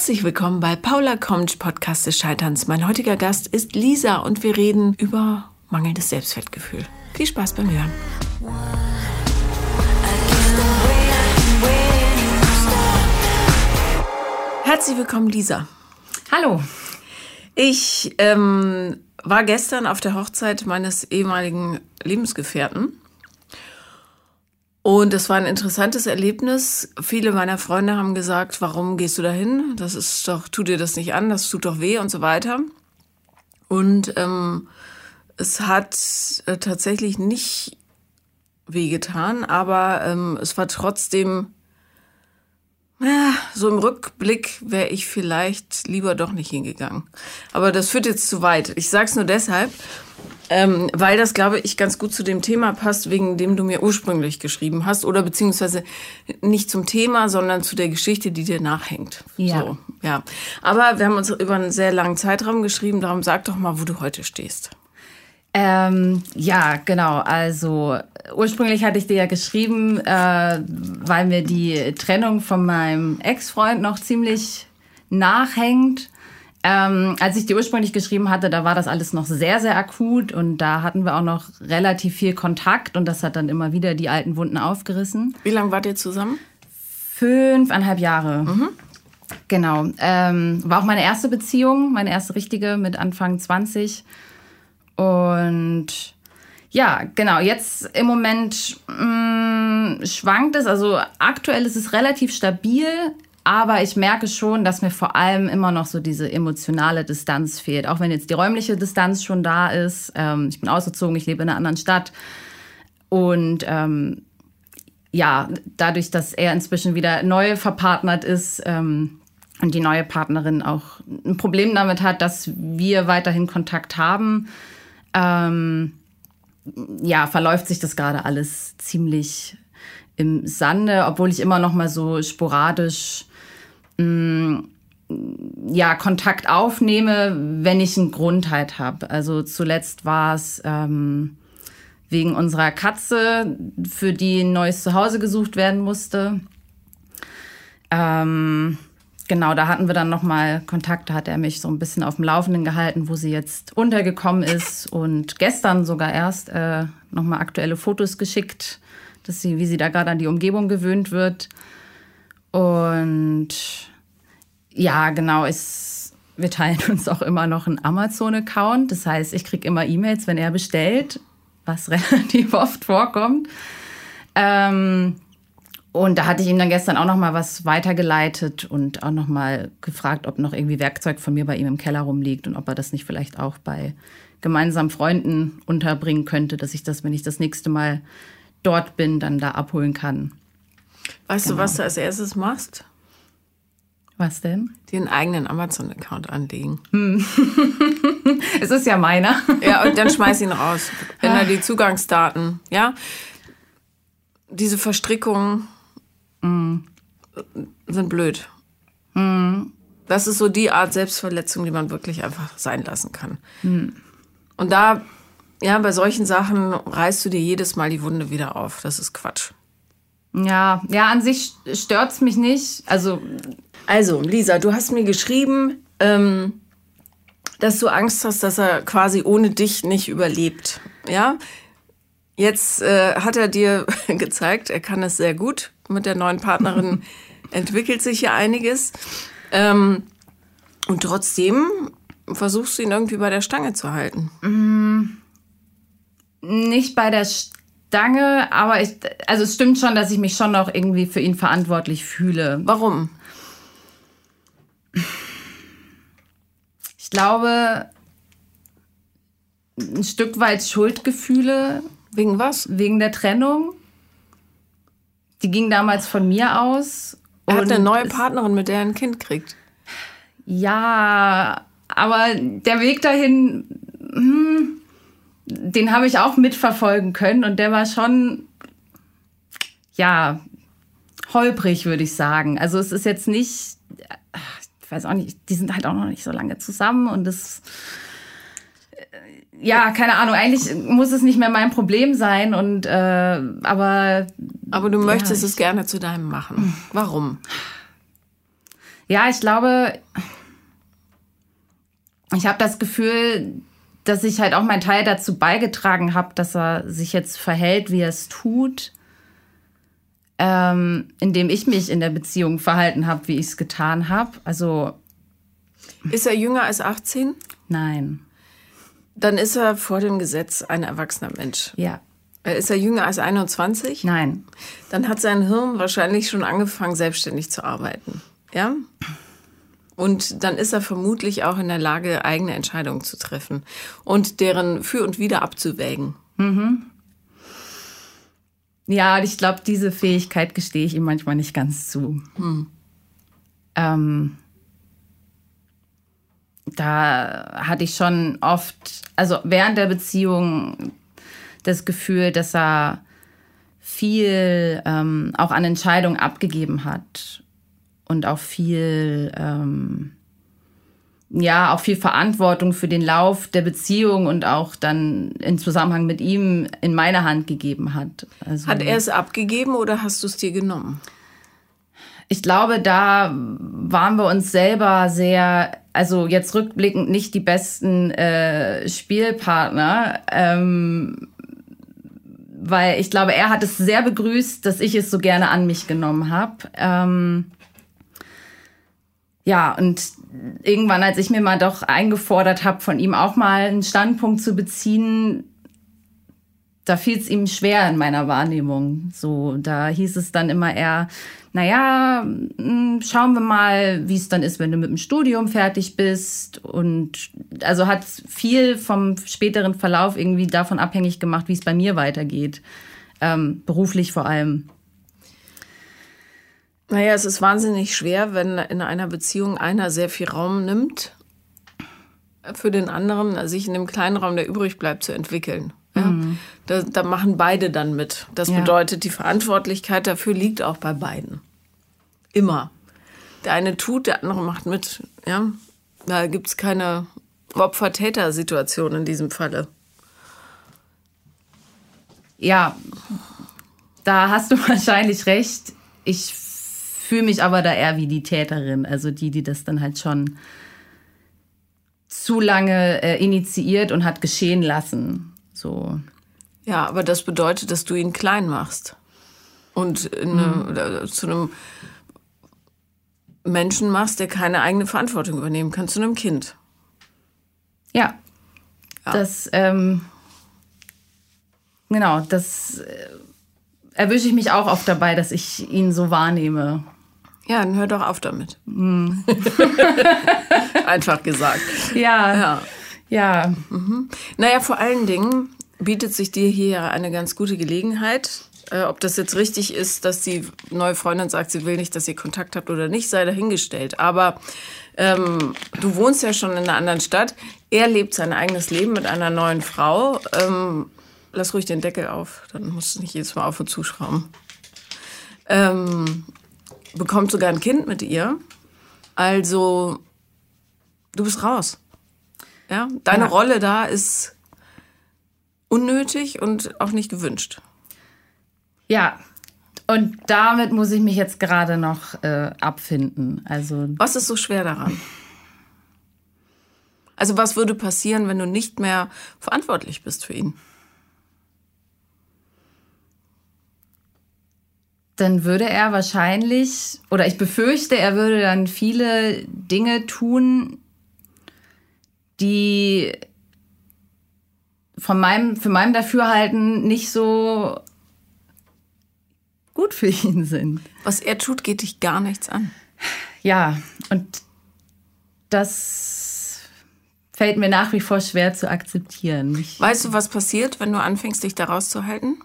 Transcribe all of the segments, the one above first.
Herzlich willkommen bei Paula kommt, Podcast des Scheiterns. Mein heutiger Gast ist Lisa und wir reden über mangelndes Selbstwertgefühl. Viel Spaß beim Hören. Herzlich willkommen, Lisa. Hallo. Ich ähm, war gestern auf der Hochzeit meines ehemaligen Lebensgefährten. Und es war ein interessantes Erlebnis. Viele meiner Freunde haben gesagt, warum gehst du dahin? Das ist doch, tu dir das nicht an, das tut doch weh und so weiter. Und ähm, es hat äh, tatsächlich nicht wehgetan, aber ähm, es war trotzdem ja, so im Rückblick wäre ich vielleicht lieber doch nicht hingegangen. Aber das führt jetzt zu weit. Ich sag's nur deshalb, ähm, weil das, glaube ich, ganz gut zu dem Thema passt, wegen dem du mir ursprünglich geschrieben hast. Oder beziehungsweise nicht zum Thema, sondern zu der Geschichte, die dir nachhängt. Ja. So, ja. Aber wir haben uns über einen sehr langen Zeitraum geschrieben. Darum sag doch mal, wo du heute stehst. Ähm, ja, genau. Also ursprünglich hatte ich dir ja geschrieben, äh, weil mir die Trennung von meinem Ex-Freund noch ziemlich nachhängt. Ähm, als ich dir ursprünglich geschrieben hatte, da war das alles noch sehr, sehr akut und da hatten wir auch noch relativ viel Kontakt und das hat dann immer wieder die alten Wunden aufgerissen. Wie lange wart ihr zusammen? Fünfeinhalb Jahre. Mhm. Genau. Ähm, war auch meine erste Beziehung, meine erste richtige mit Anfang 20. Und ja, genau, jetzt im Moment mh, mm, schwankt es. Also aktuell ist es relativ stabil, aber ich merke schon, dass mir vor allem immer noch so diese emotionale Distanz fehlt. Auch wenn jetzt die räumliche Distanz schon da ist. Ähm, ich bin ausgezogen, ich lebe in einer anderen Stadt. Und ähm, ja, dadurch, dass er inzwischen wieder neu verpartnert ist ähm, und die neue Partnerin auch ein Problem damit hat, dass wir weiterhin Kontakt haben, ähm, ja, verläuft sich das gerade alles ziemlich im Sande, obwohl ich immer noch mal so sporadisch mh, mm, ja, Kontakt aufnehme, wenn ich einen Grund halt habe. Also zuletzt war es ähm, wegen unserer Katze, für die ein neues Zuhause gesucht werden musste. Ähm, genau, da hatten wir dann nochmal Kontakt, da hat er mich so ein bisschen auf dem Laufenden gehalten, wo sie jetzt untergekommen ist und gestern sogar erst äh, nochmal aktuelle Fotos geschickt, dass sie, wie sie da gerade an die Umgebung gewöhnt wird. Und ja, genau, ist, wir teilen uns auch immer noch einen Amazon-Account. Das heißt, ich kriege immer E-Mails, wenn er bestellt, was relativ oft vorkommt. Ähm, und da hatte ich ihm dann gestern auch noch mal was weitergeleitet und auch noch mal gefragt, ob noch irgendwie Werkzeug von mir bei ihm im Keller rumliegt und ob er das nicht vielleicht auch bei gemeinsamen Freunden unterbringen könnte, dass ich das, wenn ich das nächste Mal dort bin, dann da abholen kann. Weißt genau. du, was du als erstes machst? Was denn? Den eigenen Amazon-Account anlegen. Hm. es ist ja meiner. ja, und dann schmeiß ihn raus. Wenn er die Zugangsdaten, ja, diese Verstrickungen mm. sind blöd. Mm. Das ist so die Art Selbstverletzung, die man wirklich einfach sein lassen kann. Mm. Und da, ja, bei solchen Sachen reißt du dir jedes Mal die Wunde wieder auf. Das ist Quatsch. Ja, ja, an sich stört es mich nicht. Also, also, Lisa, du hast mir geschrieben, ähm, dass du Angst hast, dass er quasi ohne dich nicht überlebt. Ja, Jetzt äh, hat er dir gezeigt, er kann es sehr gut. Mit der neuen Partnerin entwickelt sich ja einiges. Ähm, und trotzdem versuchst du ihn irgendwie bei der Stange zu halten. Mm, nicht bei der Stange, aber ich, also es stimmt schon, dass ich mich schon noch irgendwie für ihn verantwortlich fühle. Warum? Ich glaube, ein Stück weit Schuldgefühle Wegen was? Wegen der Trennung. Die ging damals von mir aus. Er hat eine neue Partnerin, mit der er ein Kind kriegt. Ja, aber der Weg dahin, hm, den habe ich auch mitverfolgen können und der war schon, ja, holprig, würde ich sagen. Also es ist jetzt nicht, ich weiß auch nicht, die sind halt auch noch nicht so lange zusammen und es ja, keine Ahnung, eigentlich muss es nicht mehr mein Problem sein und äh, aber aber du möchtest ja, es gerne zu deinem machen. Warum? Ja, ich glaube, ich habe das Gefühl, dass ich halt auch meinen Teil dazu beigetragen habe, dass er sich jetzt verhält, wie er es tut, ähm, indem ich mich in der Beziehung verhalten habe, wie ich es getan habe. Also ist er jünger als 18? Nein. Dann ist er vor dem Gesetz ein erwachsener Mensch. Ja. Äh, ist er jünger als 21? Nein. Dann hat sein Hirn wahrscheinlich schon angefangen, selbstständig zu arbeiten. Ja? Und dann ist er vermutlich auch in der Lage, eigene Entscheidungen zu treffen und deren für und wieder abzuwägen. Mhm. Ja, ich glaube, diese Fähigkeit gestehe ich ihm manchmal nicht ganz zu. Hm. Ähm, da hatte ich schon oft, also während der Beziehung, das Gefühl, dass er viel ähm, auch an Entscheidungen abgegeben hat und auch viel, ähm, ja, auch viel Verantwortung für den Lauf der Beziehung und auch dann in Zusammenhang mit ihm in meine Hand gegeben hat. Also, hat er es abgegeben oder hast du es dir genommen? Ich glaube, da waren wir uns selber sehr, also jetzt rückblickend nicht die besten äh, Spielpartner. Ähm, weil ich glaube, er hat es sehr begrüßt, dass ich es so gerne an mich genommen habe. Ähm, ja, und irgendwann, als ich mir mal doch eingefordert habe, von ihm auch mal einen Standpunkt zu beziehen, da fiel es ihm schwer in meiner Wahrnehmung. So, da hieß es dann immer eher, naja, hm, schauen wir mal, wie es dann ist, wenn du mit dem Studium fertig bist. Und also hat viel vom späteren Verlauf irgendwie davon abhängig gemacht, wie es bei mir weitergeht. Ähm, beruflich vor allem. Naja, es ist wahnsinnig schwer, wenn in einer Beziehung einer sehr viel Raum nimmt, für den anderen sich in dem kleinen Raum, der übrig bleibt, zu entwickeln. Ja? Mhm. Da, da, machen beide dann mit. Das ja. bedeutet, die Verantwortlichkeit dafür liegt auch bei beiden. Immer. Der eine tut, der andere macht mit. Ja? Da gibt es keine Opfer-Täter-Situation in diesem Falle. Ja, da hast du wahrscheinlich recht. Ich fühle mich aber da eher wie die Täterin, also die, die das dann halt schon zu lange äh, initiiert und hat geschehen lassen. So. Ja, aber das bedeutet, dass du ihn klein machst und eine, mhm. zu einem Menschen machst, der keine eigene Verantwortung übernehmen kann, zu einem Kind. Ja. ja. Das, ähm, genau, das äh, erwische ich mich auch oft dabei, dass ich ihn so wahrnehme. Ja, dann hör doch auf damit. Mm. Einfach gesagt. Ja. Ja. ja. Mhm. Naja, vor allen Dingen bietet sich dir hier eine ganz gute Gelegenheit. Äh, ob das jetzt richtig ist, dass die neue Freundin sagt, sie will nicht, dass ihr Kontakt habt oder nicht, sei dahingestellt. Aber ähm, du wohnst ja schon in einer anderen Stadt. Er lebt sein eigenes Leben mit einer neuen Frau. Ähm, lass ruhig den Deckel auf, dann musst du nicht jedes Mal auf und zuschrauben. Ähm, bekommt sogar ein Kind mit ihr. Also, du bist raus. Ja, deine ja. Rolle da ist unnötig und auch nicht gewünscht. Ja, und damit muss ich mich jetzt gerade noch äh, abfinden. Also was ist so schwer daran? Also was würde passieren, wenn du nicht mehr verantwortlich bist für ihn? Dann würde er wahrscheinlich, oder ich befürchte, er würde dann viele Dinge tun, die von meinem, für meinem Dafürhalten nicht so gut für ihn sind. Was er tut, geht dich gar nichts an. Ja, und das fällt mir nach wie vor schwer zu akzeptieren. Ich weißt du, was passiert, wenn du anfängst, dich da rauszuhalten?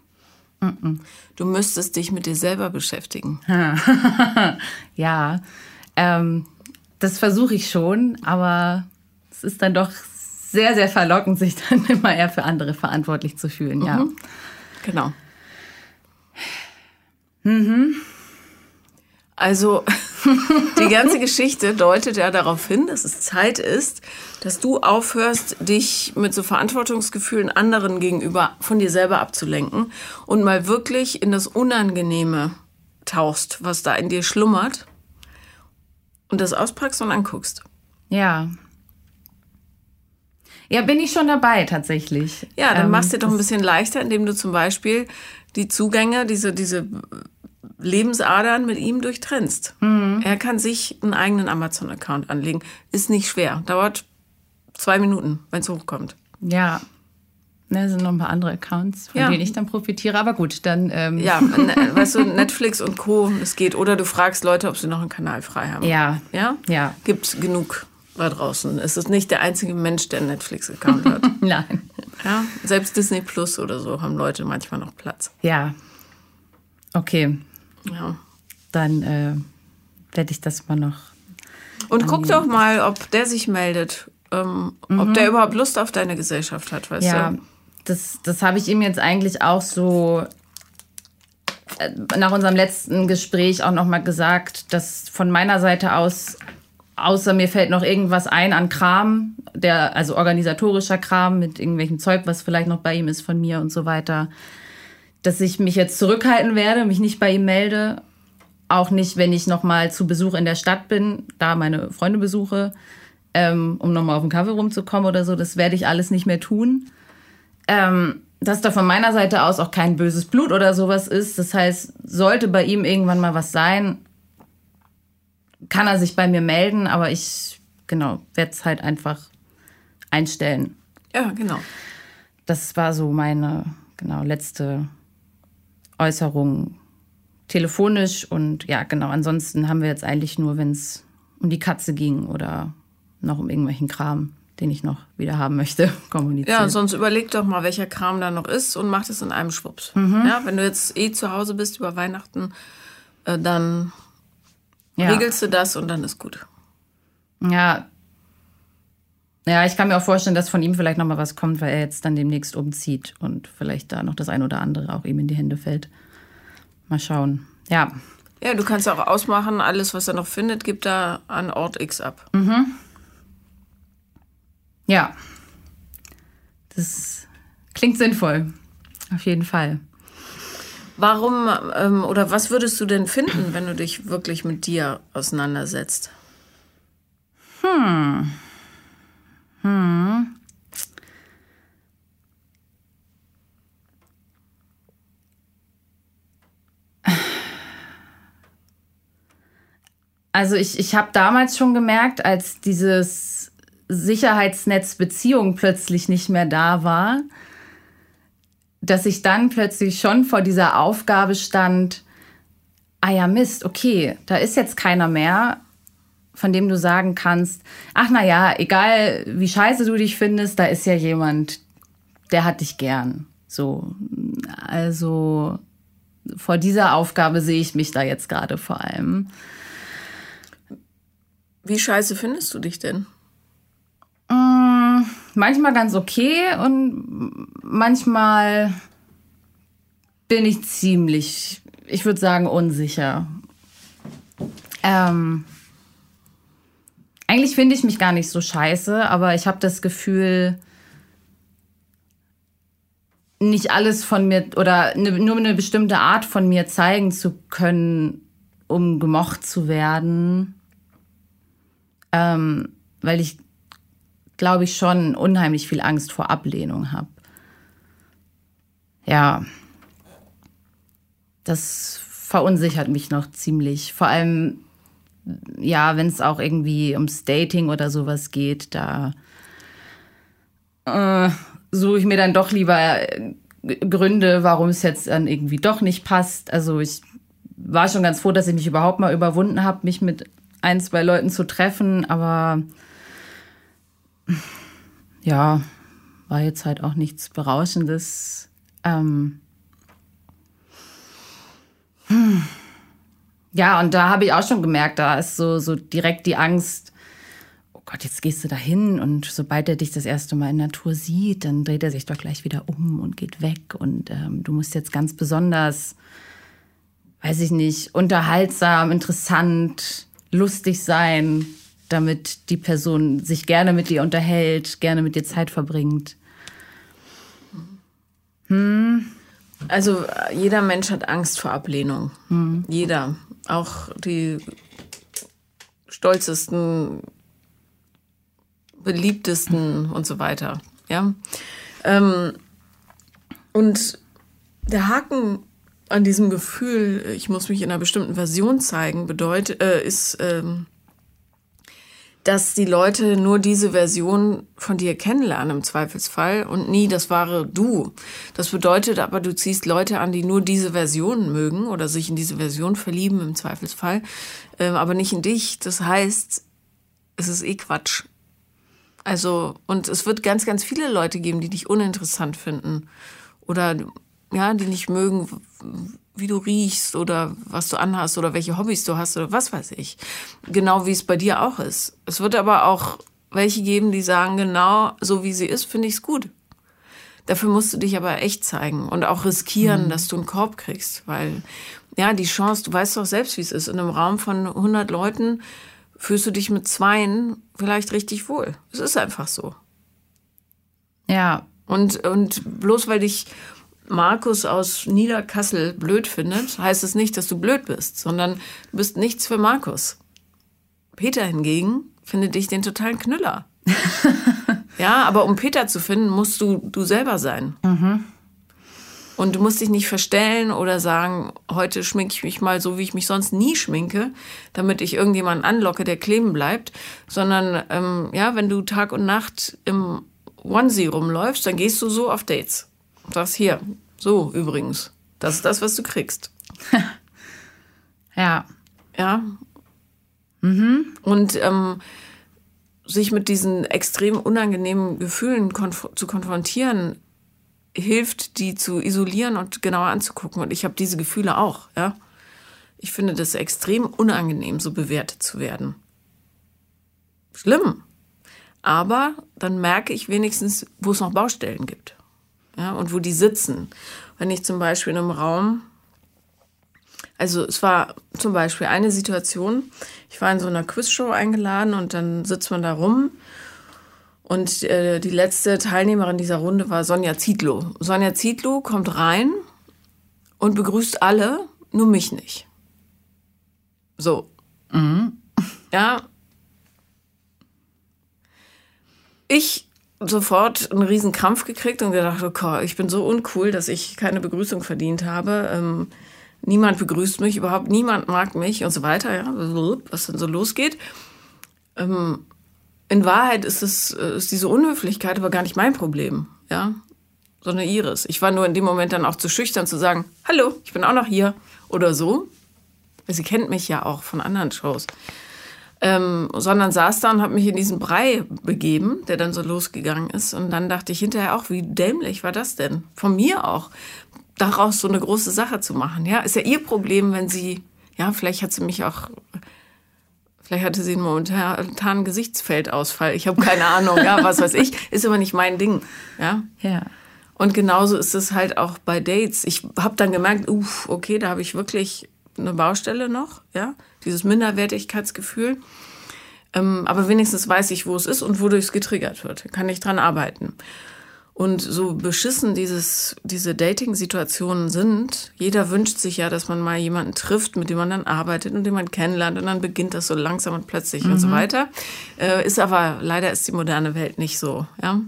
Du müsstest dich mit dir selber beschäftigen. ja, ähm, das versuche ich schon, aber es ist dann doch sehr, sehr verlockend, sich dann immer eher für andere verantwortlich zu fühlen. Mhm. Ja, genau. Mhm. Also die ganze Geschichte deutet ja darauf hin, dass es Zeit ist, dass du aufhörst, dich mit so Verantwortungsgefühlen anderen gegenüber von dir selber abzulenken und mal wirklich in das Unangenehme tauchst, was da in dir schlummert und das auspackst und anguckst. Ja. Ja, bin ich schon dabei tatsächlich. Ja, dann Ähm, machst du dir doch ein bisschen leichter, indem du zum Beispiel die Zugänge, diese, diese Lebensadern mit ihm durchtrennst. Mhm. Er kann sich einen eigenen Amazon-Account anlegen. Ist nicht schwer. Dauert zwei Minuten, wenn es hochkommt. Ja. Ne, sind noch ein paar andere Accounts, von Ja. denen ich dann profitiere. Aber gut, dann. Ähm, Ja, ne, weißt du, Netflix und Co. Es geht. Oder du fragst Leute, ob sie noch einen Kanal frei haben. Ja. Ja? Ja. Gibt genug da draußen. Es ist nicht der einzige Mensch, der einen Netflix-Account hat. Nein. ja? Selbst Disney Plus oder so haben Leute manchmal noch Platz. Ja. Okay. Ja. Dann äh, werde ich das mal noch. Und guck doch mal, ob der sich meldet. Ähm, Ob der überhaupt Lust auf deine Gesellschaft hat, weißt Ja, du? das, das habe ich ihm jetzt eigentlich auch so äh, nach unserem letzten Gespräch auch noch mal gesagt, dass von meiner Seite aus, außer mir fällt noch irgendwas ein an Kram, der, also organisatorischer Kram mit irgendwelchem Zeug, was vielleicht noch bei ihm ist von mir und so weiter, dass ich mich jetzt zurückhalten werde, mich nicht bei ihm melde. Auch nicht, wenn ich noch mal zu Besuch in der Stadt bin, da meine Freunde besuche, ähm, um noch mal auf den Kaffee rumzukommen oder so. Das werde ich alles nicht mehr tun ähm, dass da von meiner Seite aus auch kein böses Blut oder sowas ist. Das heißt, sollte bei ihm irgendwann mal was sein, kann er sich bei mir melden, aber ich, genau, werde es halt einfach einstellen. Ja, genau. Das war so meine, genau, letzte Äußerung telefonisch und ja, genau, ansonsten haben wir jetzt eigentlich nur, wenn es um die Katze ging oder noch um irgendwelchen Kram, den ich noch wieder haben möchte, kommuniziert. Ja, sonst überleg doch mal, welcher Kram da noch ist und mach das in einem Schwupps. Ja, wenn du jetzt eh zu Hause bist über Weihnachten, äh, dann Ja. regelst du das und dann ist gut. Ja. Ja, ich kann mir auch vorstellen, dass von ihm vielleicht noch mal was kommt, weil er jetzt dann demnächst umzieht und vielleicht da noch das ein oder andere auch ihm in die Hände fällt. Mal schauen. Ja. Ja, du kannst auch ausmachen, alles, was er noch findet, gibt er an Ort X ab. Ja. Das klingt sinnvoll. Auf jeden Fall. Warum ähm, oder was würdest du denn finden, wenn du dich wirklich mit dir auseinandersetzt? Also ich, ich habe damals schon gemerkt, als dieses Sicherheitsnetz Beziehung plötzlich nicht mehr da war, dass ich dann plötzlich schon vor dieser Aufgabe stand, ah ja Mist, okay, da ist jetzt keiner mehr, von dem du sagen kannst, ach na ja, egal wie scheiße du dich findest, da ist ja jemand, der hat dich gern. So, also vor dieser Aufgabe sehe ich mich da jetzt gerade vor allem. Wie scheiße findest du dich denn? manchmal ganz okay und manchmal bin ich ziemlich, ich würde sagen, unsicher. Ähm, eigentlich finde ich mich gar nicht so scheiße, aber ich habe das Gefühl, nicht alles von mir oder ne, nur eine bestimmte Art von mir zeigen zu können, um gemocht zu werden. Ähm, weil ich glaube ich, schon unheimlich viel Angst vor Ablehnung habe. Ja, das verunsichert mich noch ziemlich. Vor allem, ja, wenn es auch irgendwie ums Dating oder sowas geht, da äh, suche ich mir dann doch lieber äh, Gründe, warum es jetzt dann irgendwie doch nicht passt. Also ich war schon ganz froh, dass ich mich überhaupt mal überwunden habe, mich mit ein, zwei Leuten zu treffen, aber ja, war jetzt halt auch nichts Berauschendes. Ähm hm. Ja, und da habe ich auch schon gemerkt, da ist so, so direkt die Angst, oh Gott, jetzt gehst du da hin und sobald er dich das erste Mal in Natur sieht, dann dreht er sich doch gleich wieder um und geht weg und ähm, du musst jetzt ganz besonders, weiß ich nicht, unterhaltsam, interessant, lustig sein, damit die Person sich gerne mit dir unterhält, gerne mit dir Zeit verbringt. Also äh, jeder Mensch hat Angst vor Ablehnung. Jeder. Auch die stolzesten, beliebtesten und so weiter. Ja. Ähm, und der Haken an diesem Gefühl, ich muss mich in einer bestimmten Version zeigen, bedeutet, äh, ist, ähm, dass die Leute nur diese Version von dir kennenlernen im Zweifelsfall und nie das wahre Du. Das bedeutet aber, du ziehst Leute an, die nur diese Version mögen oder sich in diese Version verlieben im Zweifelsfall, äh, aber nicht in dich. Das heißt, es ist eh Quatsch. Also, und es wird ganz, ganz viele Leute geben, die dich uninteressant finden oder ja, die nicht mögen, wie du riechst oder was du anhast oder welche Hobbys du hast oder was weiß ich. Genau wie es bei dir auch ist. Es wird aber auch welche geben, die sagen, genau so wie sie ist, finde ich es gut. Dafür musst du dich aber echt zeigen und auch riskieren, mhm. dass du einen Korb kriegst, weil ja, die Chance, du weißt doch selbst, wie es ist. In einem Raum von 100 Leuten fühlst du dich mit zweien vielleicht richtig wohl. Es ist einfach so. Ja. Und, und bloß weil dich Markus aus Niederkassel blöd findet, heißt es nicht, dass du blöd bist, sondern du bist nichts für Markus. Peter hingegen findet dich den totalen Knüller. ja, aber um Peter zu finden, musst du du selber sein. Mhm. Und du musst dich nicht verstellen oder sagen, heute schminke ich mich mal so, wie ich mich sonst nie schminke, damit ich irgendjemanden anlocke, der kleben bleibt, sondern ähm, ja, wenn du Tag und Nacht im Onesie rumläufst, dann gehst du so auf Dates. Sagst hier, so übrigens, das ist das, was du kriegst. ja. Ja. Mhm. Und ähm, sich mit diesen extrem unangenehmen Gefühlen konf zu konfrontieren, hilft, die zu isolieren und genauer anzugucken. Und ich habe diese Gefühle auch, ja. Ich finde das extrem unangenehm, so bewertet zu werden. Schlimm. Aber dann merke ich wenigstens, wo es noch Baustellen gibt ja, und wo die sitzen. Wenn ich zum Beispiel in einem Raum, also es war zum Beispiel eine Situation, ich war in so einer Quizshow eingeladen und dann sitzt man da rum und äh, die letzte Teilnehmerin dieser Runde war Sonja Zietlow. Sonja Zietlow kommt rein und begrüßt alle, nur mich nicht. So. Mhm. Ja. Ich sofort einen riesen Krampf gekriegt und gedacht, okay, ich bin so uncool, dass ich keine Begrüßung verdient habe. Ähm, niemand begrüßt mich, überhaupt niemand mag mich und so weiter, ja, was dann so losgeht. Ähm, in Wahrheit ist es äh, ist diese Unhöflichkeit aber gar nicht mein Problem, ja, sondern ihres. Ich war nur in dem Moment dann auch zu schüchtern zu sagen, hallo, ich bin auch noch hier oder so. Sie kennt mich ja auch von anderen Shows ähm, sondern saß da und habe mich in diesen Brei begeben, der dann so losgegangen ist. Und dann dachte ich hinterher auch, wie dämlich war das denn? Von mir auch, daraus so eine große Sache zu machen. Ja, ist ja ihr Problem, wenn sie, ja, vielleicht hat sie mich auch, vielleicht hatte sie einen momentanen Gesichtsfeldausfall. Ich habe keine Ahnung, ja, was weiß ich. Ist aber nicht mein Ding. Ja. Ja. Und genauso ist es halt auch bei Dates. Ich habe dann gemerkt, uff, okay, da habe ich wirklich eine Baustelle noch, ja dieses Minderwertigkeitsgefühl. Ähm, aber wenigstens weiß ich, wo es ist und wodurch es getriggert wird. Kann ich dran arbeiten. Und so beschissen dieses, diese Dating-Situationen sind, jeder wünscht sich ja, dass man mal jemanden trifft, mit dem man dann arbeitet und den man kennenlernt und dann beginnt das so langsam und plötzlich mhm. und so mhm. weiter. Äh, ist aber, leider ist die moderne Welt nicht so, ja.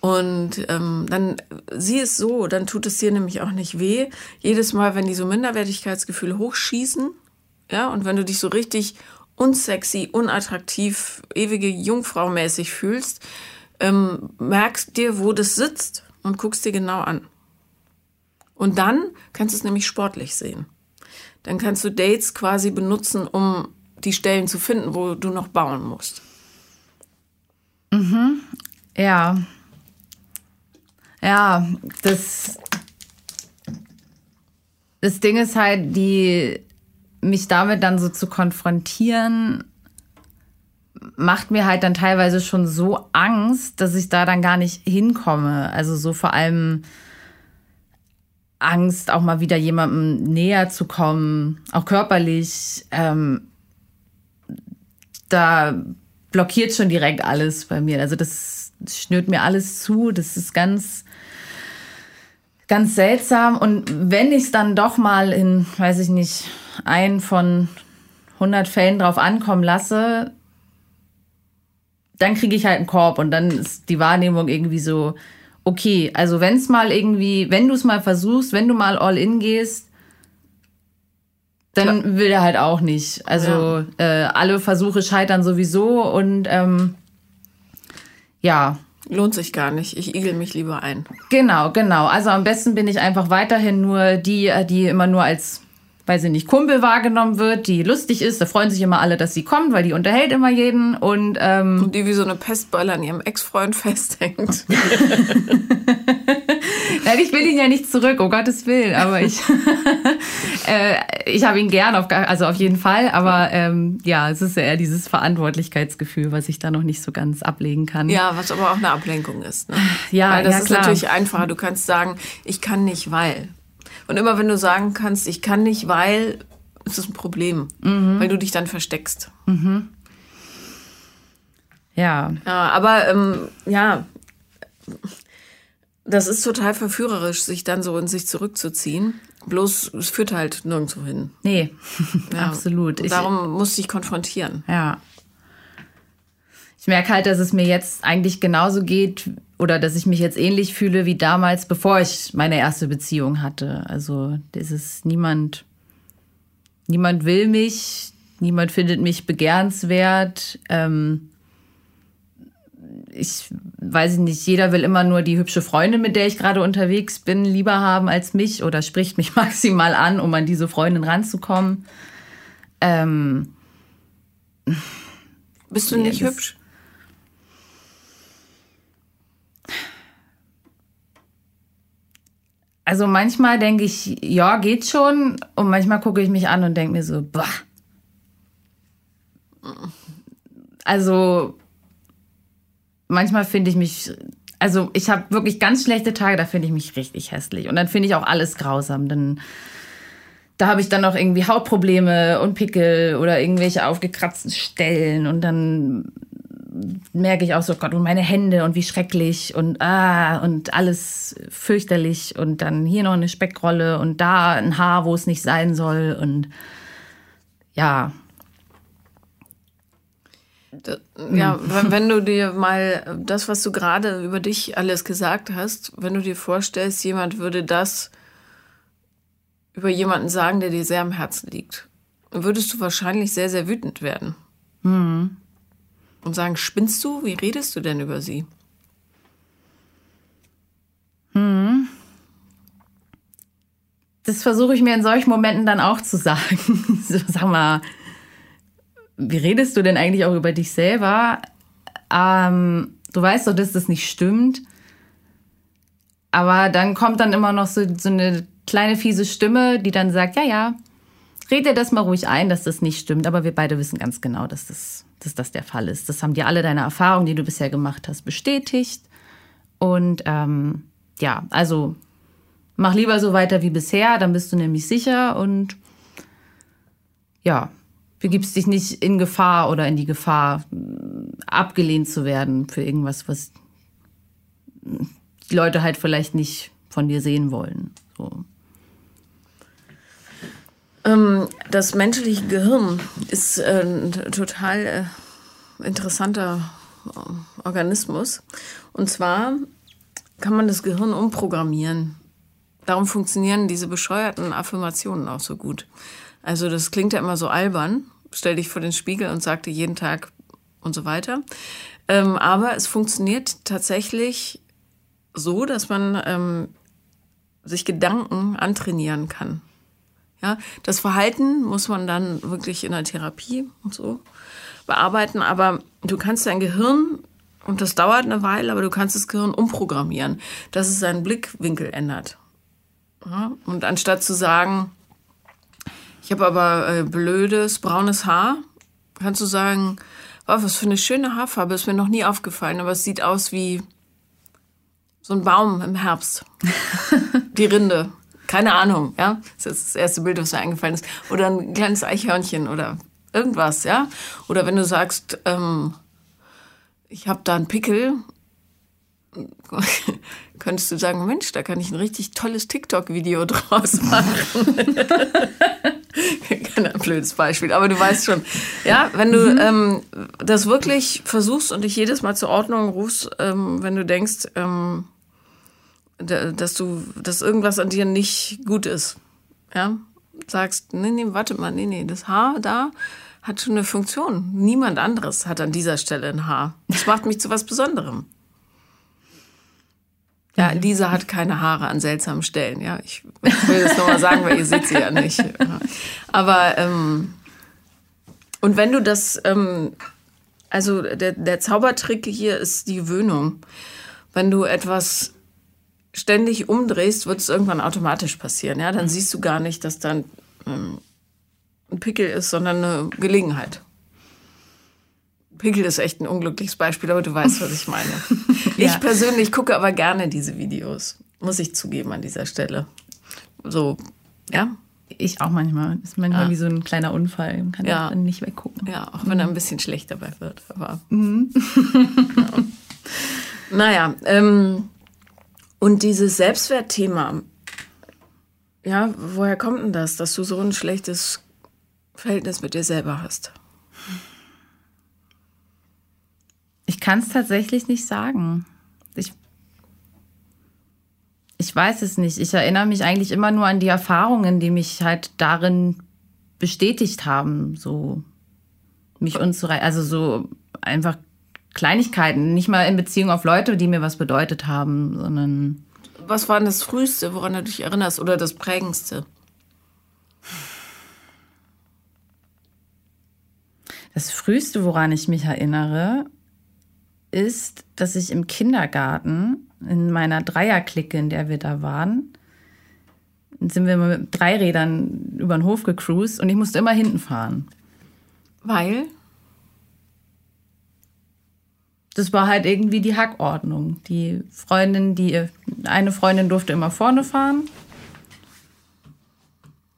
Und ähm, dann sieh es so, dann tut es dir nämlich auch nicht weh. Jedes Mal, wenn die so Minderwertigkeitsgefühle hochschießen, ja, und wenn du dich so richtig unsexy, unattraktiv, ewige Jungfrau mäßig fühlst, ähm, merkst dir, wo das sitzt und guckst dir genau an. Und dann kannst du es nämlich sportlich sehen. Dann kannst du Dates quasi benutzen, um die Stellen zu finden, wo du noch bauen musst. Mhm. Ja. Ja, das, das Ding ist halt, die mich damit dann so zu konfrontieren, macht mir halt dann teilweise schon so Angst, dass ich da dann gar nicht hinkomme. Also so vor allem Angst, auch mal wieder jemandem näher zu kommen, auch körperlich. Ähm, da blockiert schon direkt alles bei mir. Also das schnürt mir alles zu. Das ist ganz, ganz seltsam. Und wenn ich es dann doch mal in, weiß ich nicht, einen von 100 Fällen drauf ankommen lasse, dann kriege ich halt einen Korb und dann ist die Wahrnehmung irgendwie so, okay, also wenn es mal irgendwie, wenn du es mal versuchst, wenn du mal all in gehst, dann Klar. will er halt auch nicht. Also ja. äh, alle Versuche scheitern sowieso und ähm, ja. Lohnt sich gar nicht. Ich igel mich lieber ein. Genau, genau. Also am besten bin ich einfach weiterhin nur die, die immer nur als weil sie nicht Kumpel wahrgenommen wird, die lustig ist. Da freuen sich immer alle, dass sie kommt, weil die unterhält immer jeden. Und, ähm, und die wie so eine Pestbeule an ihrem Ex-Freund festhängt. Nein, ich will ihn ja nicht zurück, um Gottes Willen. Aber ich, äh, ich habe ihn gern, auf, also auf jeden Fall. Aber ähm, ja, es ist ja eher dieses Verantwortlichkeitsgefühl, was ich da noch nicht so ganz ablegen kann. Ja, was aber auch eine Ablenkung ist. Ne? Ja, weil das ja, ist klar. natürlich einfacher. Du kannst sagen, ich kann nicht, weil. Und immer wenn du sagen kannst, ich kann nicht, weil, ist es ein Problem, mhm. weil du dich dann versteckst. Mhm. Ja. Ja, aber ähm, ja, das ist total verführerisch, sich dann so in sich zurückzuziehen. Bloß es führt halt nirgendwo hin. Nee, ja. absolut. Und darum ich, musste ich konfrontieren. Ja. Ich merke halt, dass es mir jetzt eigentlich genauso geht oder dass ich mich jetzt ähnlich fühle wie damals, bevor ich meine erste Beziehung hatte. Also das ist niemand, niemand will mich, niemand findet mich begehrenswert. Ähm, ich weiß nicht, jeder will immer nur die hübsche Freundin, mit der ich gerade unterwegs bin, lieber haben als mich oder spricht mich maximal an, um an diese Freundin ranzukommen. Ähm, Bist du nicht hübsch? Also manchmal denke ich, ja, geht schon. Und manchmal gucke ich mich an und denke mir so, boah. Also manchmal finde ich mich, also ich habe wirklich ganz schlechte Tage, da finde ich mich richtig hässlich. Und dann finde ich auch alles grausam. Dann, da habe ich dann noch irgendwie Hautprobleme und Pickel oder irgendwelche aufgekratzten Stellen. Und dann merke ich auch so, Gott, und meine Hände und wie schrecklich und ah, und alles fürchterlich und dann hier noch eine Speckrolle und da ein Haar, wo es nicht sein soll und ja. Ja, wenn du dir mal das, was du gerade über dich alles gesagt hast, wenn du dir vorstellst, jemand würde das über jemanden sagen, der dir sehr am Herzen liegt, würdest du wahrscheinlich sehr, sehr wütend werden. Mhm und sagen, spinnst du? Wie redest du denn über sie? Hm. Das versuche ich mir in solchen Momenten dann auch zu sagen. so, sag mal, wie redest du denn eigentlich auch über dich selber? Ähm, du weißt doch, dass das nicht stimmt. Aber dann kommt dann immer noch so, so eine kleine fiese Stimme, die dann sagt, ja, ja, red dir das mal ruhig ein, dass das nicht stimmt. Aber wir beide wissen ganz genau, dass das dass das der Fall ist. Das haben dir alle deine Erfahrungen, die du bisher gemacht hast, bestätigt. Und ähm, ja, also mach lieber so weiter wie bisher, dann bist du nämlich sicher und ja, begibst dich nicht in Gefahr oder in die Gefahr, abgelehnt zu werden für irgendwas, was die Leute halt vielleicht nicht von dir sehen wollen. So. Ähm, das menschliche Gehirn ist äh, ein total äh, interessanter äh, Organismus. Und zwar kann man das Gehirn umprogrammieren. Darum funktionieren diese bescheuerten Affirmationen auch so gut. Also das klingt ja immer so albern. Stell dich vor den Spiegel und sag dir jeden Tag und so weiter. Ähm, aber es funktioniert tatsächlich so, dass man ähm, sich Gedanken antrainieren kann. Ja, das Verhalten muss man dann wirklich in der Therapie und so bearbeiten, aber du kannst dein Gehirn, und das dauert eine Weile, aber du kannst das Gehirn umprogrammieren, dass es seinen Blickwinkel ändert. Ja, und anstatt zu sagen, ich habe aber äh, blödes braunes Haar, kannst du sagen, oh, was für eine schöne Haarfarbe, ist mir noch nie aufgefallen, aber es sieht aus wie so ein Baum im Herbst. Die Rinde. Keine Ahnung, ja. Das ist das erste Bild, was mir eingefallen ist. Oder ein kleines Eichhörnchen oder irgendwas, ja. Oder wenn du sagst, ähm, ich habe da einen Pickel, könntest du sagen, Mensch, da kann ich ein richtig tolles TikTok-Video draus machen. Kein blödes Beispiel, aber du weißt schon. Ja, wenn du mhm. ähm, das wirklich versuchst und dich jedes Mal zur Ordnung rufst, ähm, wenn du denkst, ähm, dass du, dass irgendwas an dir nicht gut ist, ja, sagst, nee, nee, warte mal, nee, nee, das Haar da hat schon eine Funktion. Niemand anderes hat an dieser Stelle ein Haar. Das macht mich zu was Besonderem. Ja, mhm. Lisa hat keine Haare an seltsamen Stellen. Ja, ich will das nochmal sagen, weil ihr seht sie ja nicht. Aber ähm, und wenn du das, ähm, also der, der Zaubertrick hier ist die Gewöhnung. Wenn du etwas ständig umdrehst, wird es irgendwann automatisch passieren. Ja, dann mhm. siehst du gar nicht, dass dann ähm, ein Pickel ist, sondern eine Gelegenheit. Pickel ist echt ein unglückliches Beispiel, aber du weißt, was ich meine. ja. Ich persönlich gucke aber gerne diese Videos, muss ich zugeben an dieser Stelle. So, ja. Ich auch manchmal. Das ist manchmal ja. wie so ein kleiner Unfall. Man kann ja. dann nicht weggucken. Ja, auch wenn er ein bisschen schlecht dabei wird. Aber. Mhm. ja. Naja, ähm, und dieses Selbstwertthema, ja, woher kommt denn das, dass du so ein schlechtes Verhältnis mit dir selber hast? Ich kann es tatsächlich nicht sagen. Ich, ich weiß es nicht. Ich erinnere mich eigentlich immer nur an die Erfahrungen, die mich halt darin bestätigt haben, so mich unzureichend, also so einfach Kleinigkeiten, nicht mal in Beziehung auf Leute, die mir was bedeutet haben, sondern. Was war denn das Frühste, woran du dich erinnerst, oder das Prägendste? Das Frühste, woran ich mich erinnere, ist, dass ich im Kindergarten in meiner Dreierklicke, in der wir da waren, sind wir mit Dreirädern über den Hof gecruised und ich musste immer hinten fahren. Weil? Das war halt irgendwie die Hackordnung. Die Freundin, die eine Freundin durfte immer vorne fahren.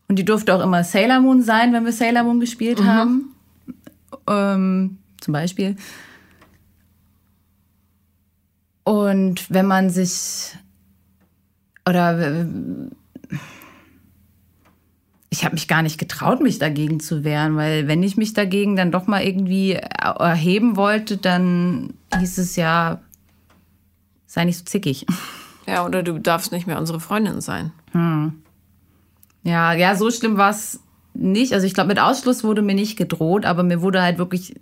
Und die durfte auch immer Sailor Moon sein, wenn wir Sailor Moon gespielt mhm. haben. Ähm, zum Beispiel. Und wenn man sich oder ich habe mich gar nicht getraut, mich dagegen zu wehren, weil wenn ich mich dagegen dann doch mal irgendwie erheben wollte, dann hieß es ja, sei nicht so zickig. Ja, oder du darfst nicht mehr unsere Freundin sein. Hm. Ja, ja, so schlimm war es nicht. Also ich glaube, mit Ausschluss wurde mir nicht gedroht, aber mir wurde halt wirklich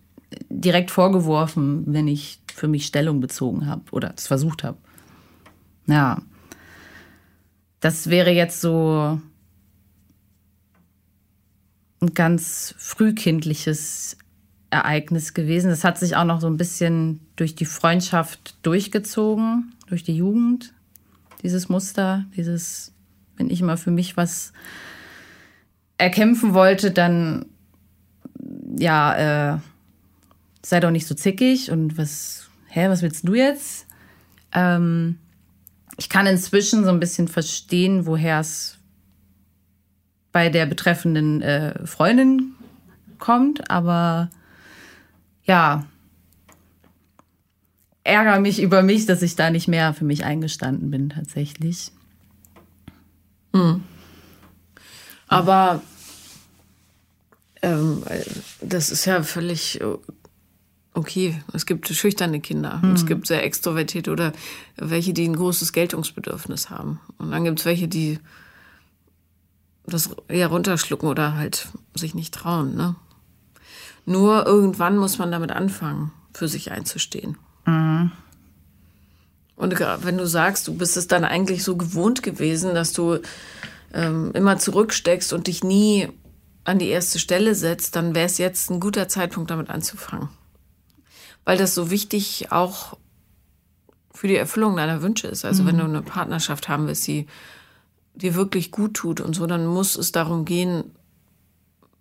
direkt vorgeworfen, wenn ich für mich Stellung bezogen habe oder es versucht habe. Ja. Das wäre jetzt so ein ganz frühkindliches Ereignis gewesen. Das hat sich auch noch so ein bisschen durch die Freundschaft durchgezogen, durch die Jugend. Dieses Muster, dieses, wenn ich mal für mich was erkämpfen wollte, dann ja, äh, sei doch nicht so zickig und was, hä, was willst du jetzt? Ähm, ich kann inzwischen so ein bisschen verstehen, woher es bei der betreffenden äh, Freundin kommt, aber ja, ärgere mich über mich, dass ich da nicht mehr für mich eingestanden bin, tatsächlich. Hm. Aber ähm, das ist ja völlig okay. Es gibt schüchterne Kinder, mhm. es gibt sehr extrovertierte oder welche, die ein großes Geltungsbedürfnis haben. Und dann gibt es welche, die das eher runterschlucken oder halt sich nicht trauen. Ne? Nur irgendwann muss man damit anfangen, für sich einzustehen. Mhm. Und wenn du sagst, du bist es dann eigentlich so gewohnt gewesen, dass du ähm, immer zurücksteckst und dich nie an die erste Stelle setzt, dann wäre es jetzt ein guter Zeitpunkt, damit anzufangen weil das so wichtig auch für die Erfüllung deiner Wünsche ist. Also mhm. wenn du eine Partnerschaft haben willst, die dir wirklich gut tut und so, dann muss es darum gehen,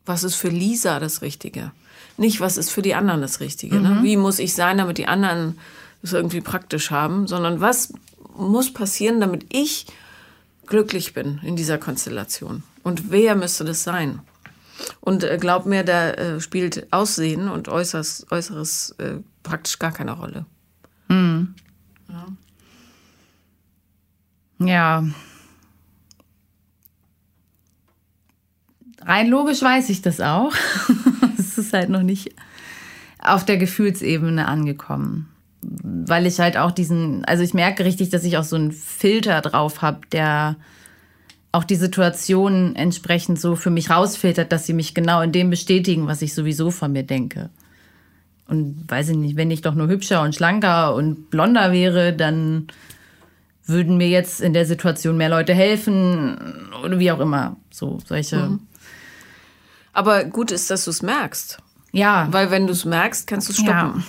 was ist für Lisa das Richtige? Nicht, was ist für die anderen das Richtige. Ne? Mhm. Ne? Wie muss ich sein, damit die anderen es irgendwie praktisch haben, sondern was muss passieren, damit ich glücklich bin in dieser Konstellation? Und wer müsste das sein? Und äh, glaub mir, da äh, spielt Aussehen und Äußeres, Äußeres äh, praktisch gar keine Rolle. Mhm. Ja. ja. Rein logisch weiß ich das auch. es ist halt noch nicht auf der Gefühlsebene angekommen. Weil ich halt auch diesen, also ich merke richtig, dass ich auch so einen Filter drauf habe, der auch die Situation entsprechend so für mich rausfiltert, dass sie mich genau in dem bestätigen, was ich sowieso von mir denke. Und weiß ich nicht, wenn ich doch nur hübscher und schlanker und blonder wäre, dann würden mir jetzt in der Situation mehr Leute helfen oder wie auch immer. So solche. Mhm. Aber gut ist, dass du es merkst. Ja. Weil wenn du es merkst, kannst du es stoppen.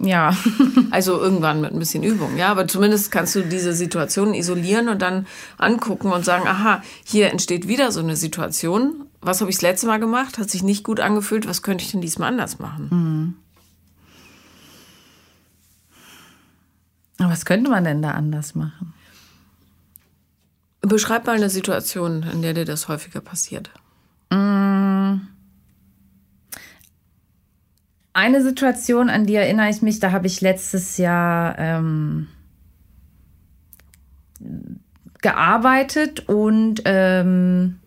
Ja. ja. also irgendwann mit ein bisschen Übung, ja. Aber zumindest kannst du diese Situation isolieren und dann angucken und sagen, aha, hier entsteht wieder so eine Situation. Was habe ich das letzte Mal gemacht? Hat sich nicht gut angefühlt. Was könnte ich denn diesmal anders machen? Mhm. Was könnte man denn da anders machen? Beschreib mal eine Situation, in der dir das häufiger passiert. Mm. Eine Situation, an die erinnere ich mich, da habe ich letztes Jahr ähm, gearbeitet und ähm,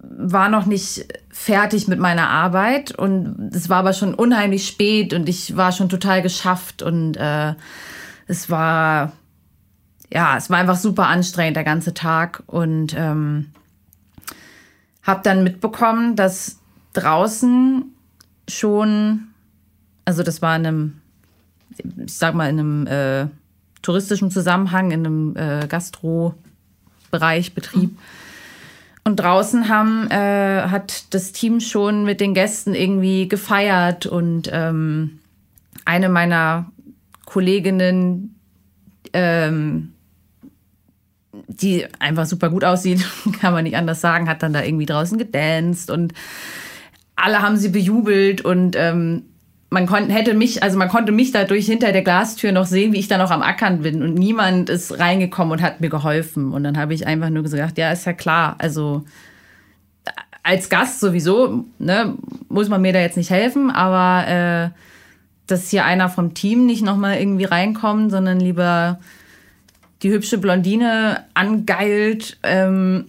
war noch nicht fertig mit meiner Arbeit und es war aber schon unheimlich spät und ich war schon total geschafft und äh, es war, ja, es war einfach super anstrengend der ganze Tag und ähm, habe dann mitbekommen, dass draußen schon, also das war in einem, ich sag mal, in einem äh, touristischen Zusammenhang, in einem äh, Gastro-Bereich, Betrieb. Mhm. Und draußen haben, äh, hat das Team schon mit den Gästen irgendwie gefeiert und ähm, eine meiner Kolleginnen, ähm, die einfach super gut aussieht, kann man nicht anders sagen, hat dann da irgendwie draußen gedanced und alle haben sie bejubelt und ähm, man konnte, hätte mich, also man konnte mich dadurch hinter der Glastür noch sehen, wie ich da noch am Ackern bin und niemand ist reingekommen und hat mir geholfen. Und dann habe ich einfach nur gesagt, ja, ist ja klar, also als Gast sowieso, ne, muss man mir da jetzt nicht helfen, aber äh, dass hier einer vom Team nicht nochmal irgendwie reinkommt, sondern lieber die hübsche Blondine angeilt, ähm,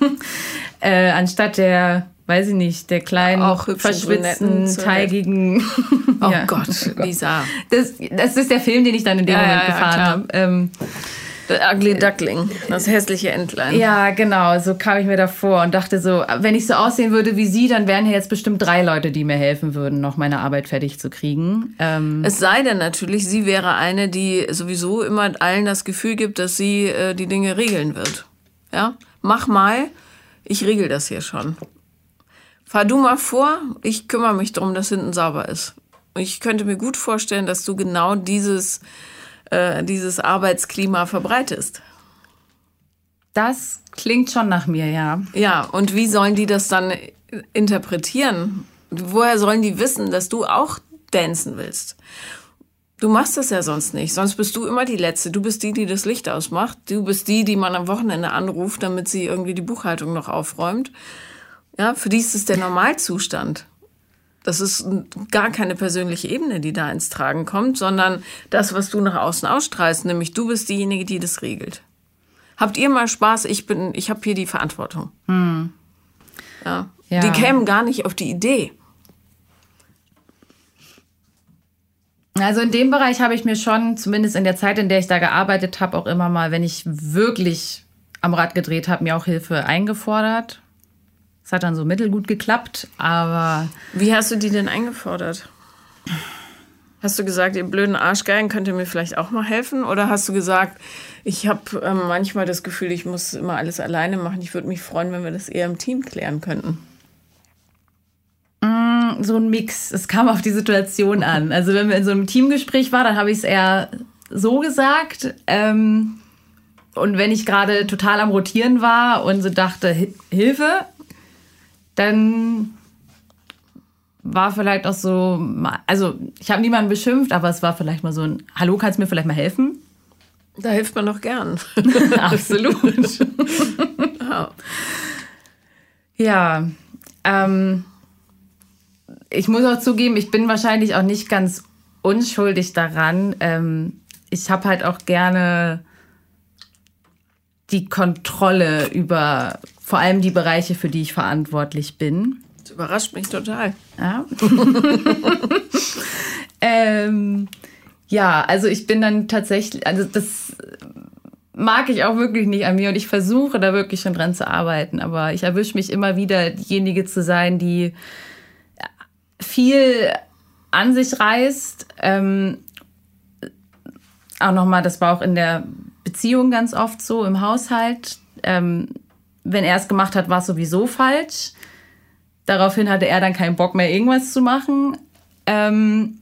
äh, anstatt der, weiß ich nicht, der kleinen, auch verschwitzten, teigigen. oh, ja. Gott, Lisa. Das, das ist der Film, den ich dann in dem ja, Moment ja, gefahren habe. Ähm, The Ugly Duckling, das hässliche Entlein. Ja, genau, so kam ich mir davor und dachte so, wenn ich so aussehen würde wie sie, dann wären hier jetzt bestimmt drei Leute, die mir helfen würden, noch meine Arbeit fertig zu kriegen. Ähm es sei denn natürlich, sie wäre eine, die sowieso immer allen das Gefühl gibt, dass sie äh, die Dinge regeln wird. Ja, mach mal, ich regel das hier schon. Fahr du mal vor, ich kümmere mich darum, dass hinten sauber ist. Ich könnte mir gut vorstellen, dass du genau dieses äh, dieses Arbeitsklima verbreitest. Das klingt schon nach mir, ja. Ja, und wie sollen die das dann interpretieren? Woher sollen die wissen, dass du auch dancen willst? Du machst das ja sonst nicht. Sonst bist du immer die Letzte. Du bist die, die das Licht ausmacht. Du bist die, die man am Wochenende anruft, damit sie irgendwie die Buchhaltung noch aufräumt. Ja, für die ist es der Normalzustand. Das ist gar keine persönliche Ebene, die da ins Tragen kommt, sondern das, was du nach außen ausstrahlst, nämlich du bist diejenige, die das regelt. Habt ihr mal Spaß? Ich bin, ich habe hier die Verantwortung. Hm. Ja. ja. Die kämen gar nicht auf die Idee. Also in dem Bereich habe ich mir schon, zumindest in der Zeit, in der ich da gearbeitet habe, auch immer mal, wenn ich wirklich am Rad gedreht habe, mir auch Hilfe eingefordert. Es hat dann so mittelgut geklappt, aber. Wie hast du die denn eingefordert? Hast du gesagt, ihr blöden Arschgeigen, könnt ihr mir vielleicht auch mal helfen? Oder hast du gesagt, ich habe ähm, manchmal das Gefühl, ich muss immer alles alleine machen. Ich würde mich freuen, wenn wir das eher im Team klären könnten? Mm, so ein Mix. Es kam auf die Situation an. Also wenn wir in so einem Teamgespräch waren, dann habe ich es eher so gesagt. Ähm, und wenn ich gerade total am Rotieren war und so dachte, Hilfe, dann war vielleicht auch so, also ich habe niemanden beschimpft, aber es war vielleicht mal so ein, hallo, kannst du mir vielleicht mal helfen? Da hilft man doch gern. Absolut. Ja, ähm, ich muss auch zugeben, ich bin wahrscheinlich auch nicht ganz unschuldig daran. Ähm, ich habe halt auch gerne die Kontrolle über vor allem die Bereiche, für die ich verantwortlich bin. Das überrascht mich total. Ja. ähm, ja, also ich bin dann tatsächlich, also das mag ich auch wirklich nicht an mir und ich versuche da wirklich schon dran zu arbeiten, aber ich erwische mich immer wieder, diejenige zu sein, die viel an sich reißt. Ähm, auch nochmal, das war auch in der Beziehung ganz oft so, im Haushalt. Ähm, wenn er es gemacht hat, war es sowieso falsch. Daraufhin hatte er dann keinen Bock mehr, irgendwas zu machen. Ähm,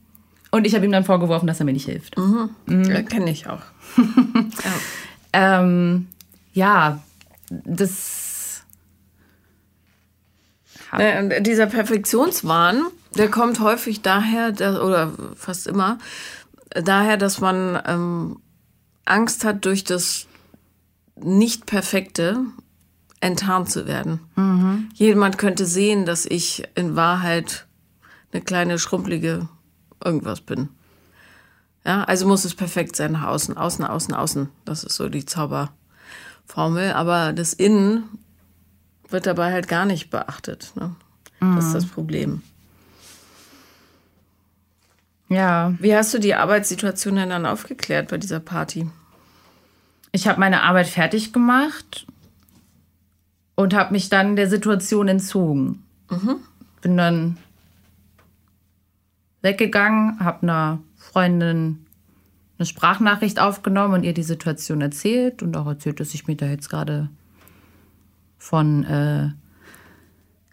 und ich habe ihm dann vorgeworfen, dass er mir nicht hilft. Mhm. Mhm. Ja, kenne ich auch. ja. Ähm, ja, das. Ja, dieser Perfektionswahn, der kommt häufig daher, dass, oder fast immer, daher, dass man ähm, Angst hat, durch das Nicht-Perfekte enttarnt zu werden. Mhm. Jemand könnte sehen, dass ich in Wahrheit eine kleine, schrumpelige irgendwas bin. Ja, also muss es perfekt sein nach außen, außen, außen, außen. Das ist so die Zauberformel. Aber das Innen wird dabei halt gar nicht beachtet. Ne? Mhm. Das ist das Problem. Ja. Wie hast du die Arbeitssituation denn dann aufgeklärt bei dieser Party? Ich habe meine Arbeit fertig gemacht und habe mich dann der Situation entzogen. Mhm. Bin dann weggegangen, habe einer Freundin eine Sprachnachricht aufgenommen und ihr die Situation erzählt und auch erzählt, dass ich mich da jetzt gerade von äh,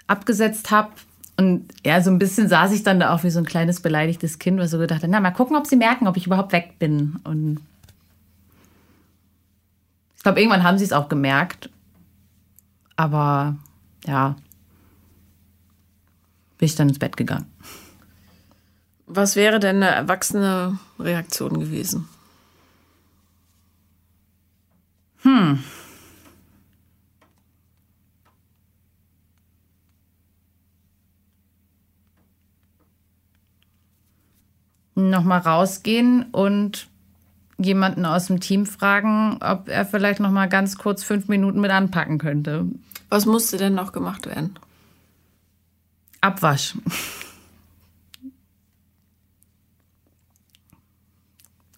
abgesetzt habe. Und ja, so ein bisschen saß ich dann da auch wie so ein kleines beleidigtes Kind, was so gedacht hat, na, mal gucken, ob sie merken, ob ich überhaupt weg bin. Und ich glaube, irgendwann haben sie es auch gemerkt. Aber ja, bin ich dann ins Bett gegangen. Was wäre denn eine erwachsene Reaktion gewesen? Hm. Nochmal rausgehen und jemanden aus dem Team fragen, ob er vielleicht noch mal ganz kurz fünf Minuten mit anpacken könnte. Was musste denn noch gemacht werden? Abwasch.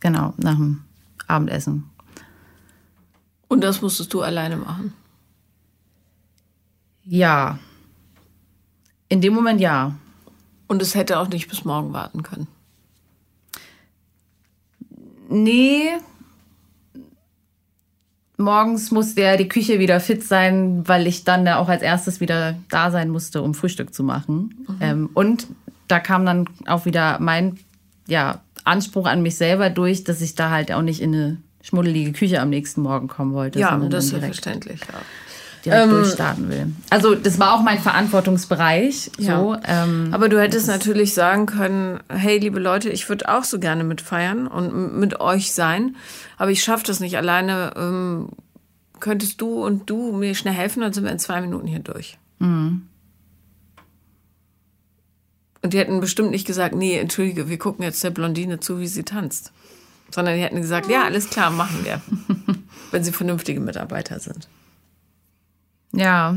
Genau, nach dem Abendessen. Und das musstest du alleine machen? Ja. In dem Moment ja. Und es hätte auch nicht bis morgen warten können? Nee. Morgens musste ja die Küche wieder fit sein, weil ich dann ja auch als erstes wieder da sein musste, um Frühstück zu machen. Mhm. Ähm, und da kam dann auch wieder mein ja, Anspruch an mich selber durch, dass ich da halt auch nicht in eine schmuddelige Küche am nächsten Morgen kommen wollte. Ja, das ist verständlich, ja. Direkt ähm, durchstarten will. Also das war auch mein Verantwortungsbereich. So, ja. ähm, Aber du hättest natürlich sagen können, hey liebe Leute, ich würde auch so gerne mitfeiern und mit euch sein, aber ich schaffe das nicht alleine. Ähm, könntest du und du mir schnell helfen, dann sind wir in zwei Minuten hier durch. Mhm. Und die hätten bestimmt nicht gesagt, nee, entschuldige, wir gucken jetzt der Blondine zu, wie sie tanzt. Sondern die hätten gesagt, ja, alles klar, machen wir. wenn sie vernünftige Mitarbeiter sind. Ja.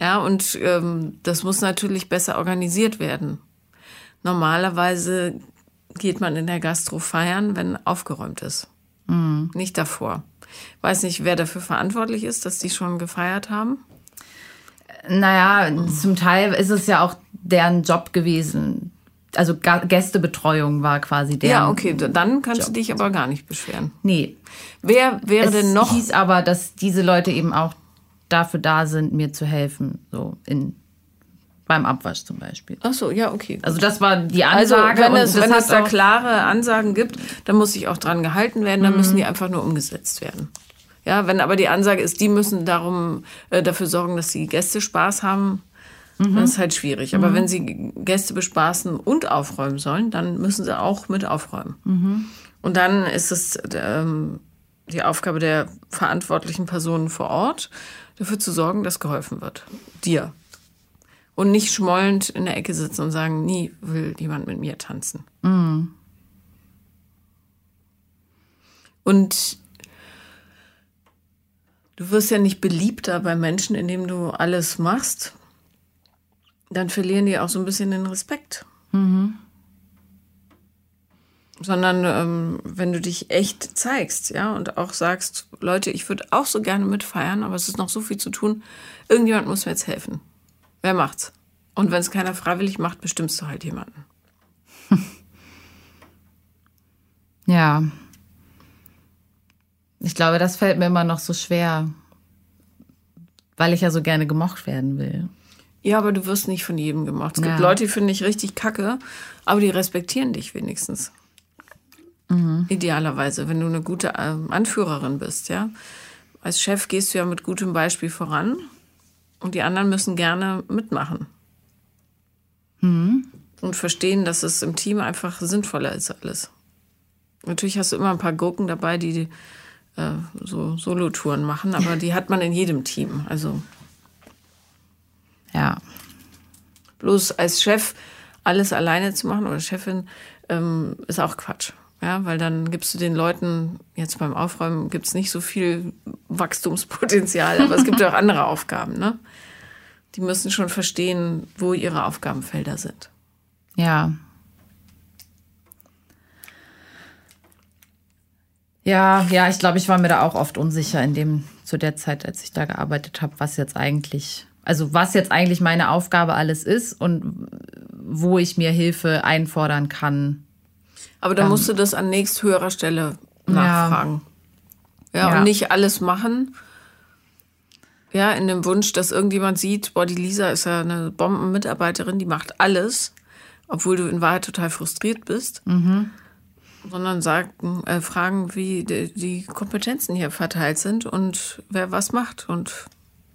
Ja, und ähm, das muss natürlich besser organisiert werden. Normalerweise geht man in der Gastro feiern, wenn aufgeräumt ist. Mhm. Nicht davor. Weiß nicht, wer dafür verantwortlich ist, dass die schon gefeiert haben. Naja, mhm. zum Teil ist es ja auch deren Job gewesen. Also Gästebetreuung war quasi der. Ja, okay, dann kannst Job. du dich aber gar nicht beschweren. Nee. Wer wäre es denn noch? Es hieß aber, dass diese Leute eben auch dafür da sind, mir zu helfen, so in beim Abwasch zum Beispiel. Ach so, ja, okay. Also das war die Ansage. Also wenn es, wenn es da klare Ansagen gibt, dann muss sich auch dran gehalten werden, dann mhm. müssen die einfach nur umgesetzt werden. Ja, wenn aber die Ansage ist, die müssen darum äh, dafür sorgen, dass die Gäste Spaß haben, mhm. dann ist halt schwierig. Aber mhm. wenn sie Gäste bespaßen und aufräumen sollen, dann müssen sie auch mit aufräumen. Mhm. Und dann ist es ähm, die Aufgabe der verantwortlichen Personen vor Ort, dafür zu sorgen, dass geholfen wird. Dir. Und nicht schmollend in der Ecke sitzen und sagen, nie will jemand mit mir tanzen. Mhm. Und du wirst ja nicht beliebter bei Menschen, indem du alles machst. Dann verlieren die auch so ein bisschen den Respekt. Mhm. Sondern ähm, wenn du dich echt zeigst, ja, und auch sagst, Leute, ich würde auch so gerne mitfeiern, aber es ist noch so viel zu tun. Irgendjemand muss mir jetzt helfen. Wer macht's? Und wenn es keiner freiwillig macht, bestimmst du halt jemanden. Ja. Ich glaube, das fällt mir immer noch so schwer, weil ich ja so gerne gemocht werden will. Ja, aber du wirst nicht von jedem gemocht. Es ja. gibt Leute, die finden dich richtig kacke, aber die respektieren dich wenigstens. Mhm. Idealerweise, wenn du eine gute ähm, Anführerin bist, ja. Als Chef gehst du ja mit gutem Beispiel voran und die anderen müssen gerne mitmachen. Mhm. Und verstehen, dass es im Team einfach sinnvoller ist alles. Natürlich hast du immer ein paar Gurken dabei, die äh, so Solo-Touren machen, aber die hat man in jedem Team. Also. Ja. Bloß als Chef alles alleine zu machen oder Chefin ähm, ist auch Quatsch. Ja, weil dann gibst du den Leuten, jetzt beim Aufräumen gibt es nicht so viel Wachstumspotenzial, aber es gibt ja auch andere Aufgaben, ne? Die müssen schon verstehen, wo ihre Aufgabenfelder sind. Ja, Ja, ja, ich glaube, ich war mir da auch oft unsicher in dem, zu der Zeit, als ich da gearbeitet habe, was jetzt eigentlich, also was jetzt eigentlich meine Aufgabe alles ist und wo ich mir Hilfe einfordern kann. Aber da ähm, musst du das an nächsthöherer Stelle nachfragen. Ja. ja, ja, und nicht alles machen. Ja, in dem Wunsch, dass irgendjemand sieht, boah, die Lisa ist ja eine Bombenmitarbeiterin, die macht alles, obwohl du in Wahrheit total frustriert bist. Mhm sondern sagen, äh, fragen, wie die, die Kompetenzen hier verteilt sind und wer was macht und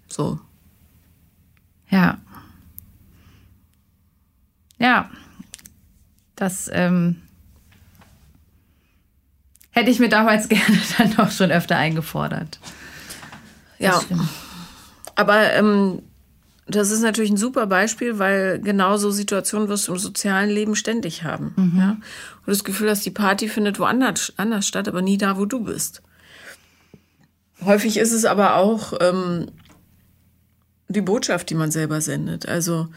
so. Ja. Ja. Das ähm, hätte ich mir damals gerne dann doch schon öfter eingefordert. Ja. Aber ähm, das ist natürlich ein super Beispiel, weil genau so Situationen wirst du im sozialen Leben ständig haben. Mhm. Ja? Und das Gefühl hast, die Party findet woanders anders statt, aber nie da, wo du bist. Häufig ist es aber auch ähm, die Botschaft, die man selber sendet. Also,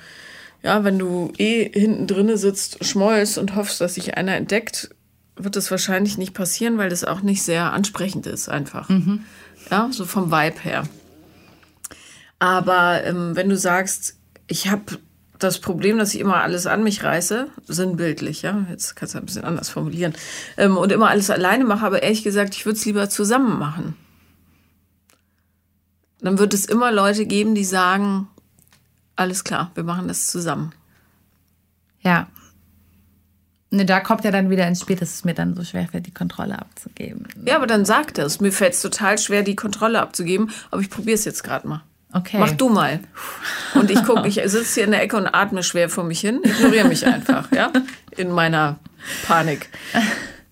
ja, wenn du eh hinten drinne sitzt, schmollst und hoffst, dass sich einer entdeckt, wird das wahrscheinlich nicht passieren, weil das auch nicht sehr ansprechend ist, einfach. Mhm. Ja, so vom Vibe her. Aber ähm, wenn du sagst, ich habe das Problem, dass ich immer alles an mich reiße, sinnbildlich, ja, jetzt kannst du ein bisschen anders formulieren, ähm, und immer alles alleine mache, aber ehrlich gesagt, ich würde es lieber zusammen machen. Dann wird es immer Leute geben, die sagen, alles klar, wir machen das zusammen. Ja. Ne, da kommt ja dann wieder ins Spiel, dass es mir dann so schwer fällt, die Kontrolle abzugeben. Ja, aber dann sag das. Mir fällt es total schwer, die Kontrolle abzugeben, aber ich probiere es jetzt gerade mal. Okay. Mach du mal. Und ich gucke, ich sitze hier in der Ecke und atme schwer vor mich hin. Ignoriere mich einfach, ja, in meiner Panik.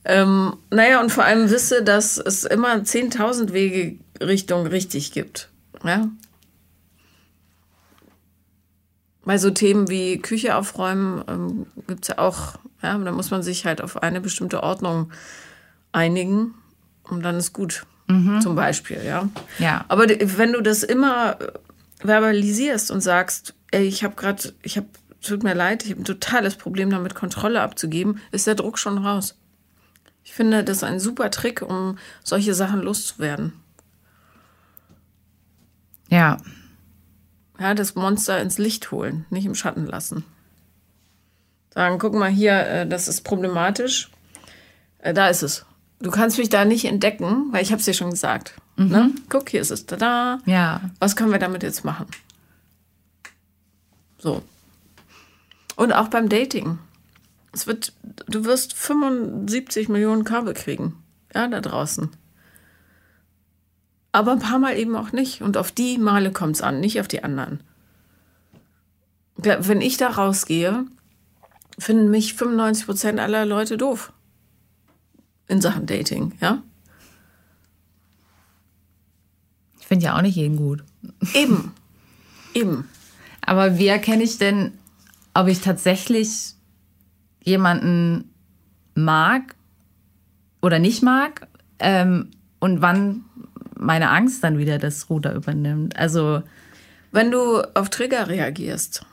Ähm, naja, und vor allem wisse, dass es immer 10.000 Wege Richtung richtig gibt. Ja. Bei so Themen wie Küche aufräumen ähm, gibt es ja auch, ja, da muss man sich halt auf eine bestimmte Ordnung einigen und dann ist gut. Mhm. Zum Beispiel, ja. Ja. Aber wenn du das immer verbalisierst und sagst, ey, ich habe gerade, ich habe, tut mir leid, ich habe ein totales Problem damit, Kontrolle abzugeben, ist der Druck schon raus. Ich finde, das ist ein super Trick, um solche Sachen loszuwerden. Ja. Ja, das Monster ins Licht holen, nicht im Schatten lassen. Sagen, guck mal hier, äh, das ist problematisch. Äh, da ist es. Du kannst mich da nicht entdecken, weil ich habe es dir schon gesagt. Mhm. Ne? Guck, hier ist es. Da, Ja. Was können wir damit jetzt machen? So. Und auch beim Dating. Es wird, du wirst 75 Millionen Körbe kriegen. Ja, da draußen. Aber ein paar Mal eben auch nicht. Und auf die Male kommt es an, nicht auf die anderen. Wenn ich da rausgehe, finden mich 95 Prozent aller Leute doof in Sachen Dating, ja? Ich finde ja auch nicht jeden gut. Eben. Eben. Aber wie erkenne ich denn, ob ich tatsächlich jemanden mag oder nicht mag? Ähm, und wann meine Angst dann wieder das Ruder übernimmt. Also. Wenn du auf Trigger reagierst,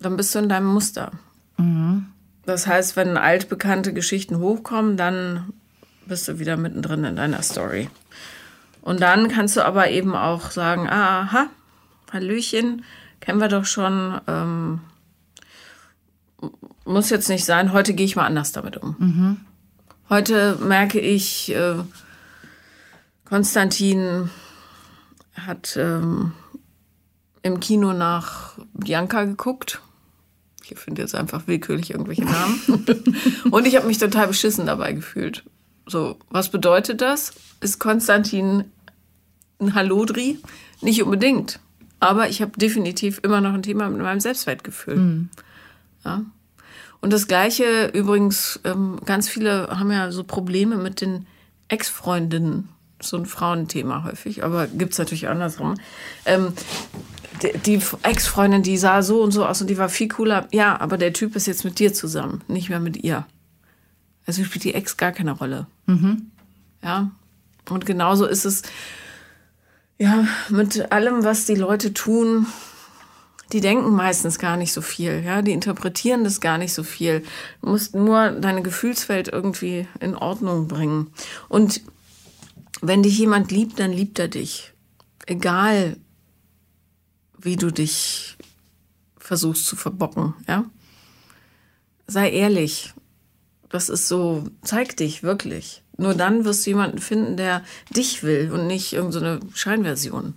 dann bist du in deinem Muster. Mhm. Das heißt, wenn altbekannte Geschichten hochkommen, dann bist du wieder mittendrin in deiner Story. Und dann kannst du aber eben auch sagen, aha, Hallöchen, kennen wir doch schon, ähm, muss jetzt nicht sein, heute gehe ich mal anders damit um. Mhm. Heute merke ich, äh, Konstantin hat ähm, im Kino nach Bianca geguckt. Ich finde jetzt einfach willkürlich irgendwelche Namen. und ich habe mich total beschissen dabei gefühlt. So, was bedeutet das? Ist Konstantin ein Hallodri? Nicht unbedingt. Aber ich habe definitiv immer noch ein Thema mit meinem Selbstwertgefühl. Mhm. Ja. Und das Gleiche übrigens, ähm, ganz viele haben ja so Probleme mit den Ex-Freundinnen. So ein Frauenthema häufig, aber gibt es natürlich andersrum. Ähm, die, Ex-Freundin, die sah so und so aus und die war viel cooler. Ja, aber der Typ ist jetzt mit dir zusammen, nicht mehr mit ihr. Also spielt die Ex gar keine Rolle. Mhm. Ja. Und genauso ist es ja mit allem, was die Leute tun. Die denken meistens gar nicht so viel, ja, die interpretieren das gar nicht so viel. Du musst nur deine Gefühlswelt irgendwie in Ordnung bringen. Und wenn dich jemand liebt, dann liebt er dich. Egal, wie du dich versuchst zu verbocken, ja. Sei ehrlich, das ist so, zeig dich wirklich. Nur dann wirst du jemanden finden, der dich will und nicht irgendeine so Scheinversion.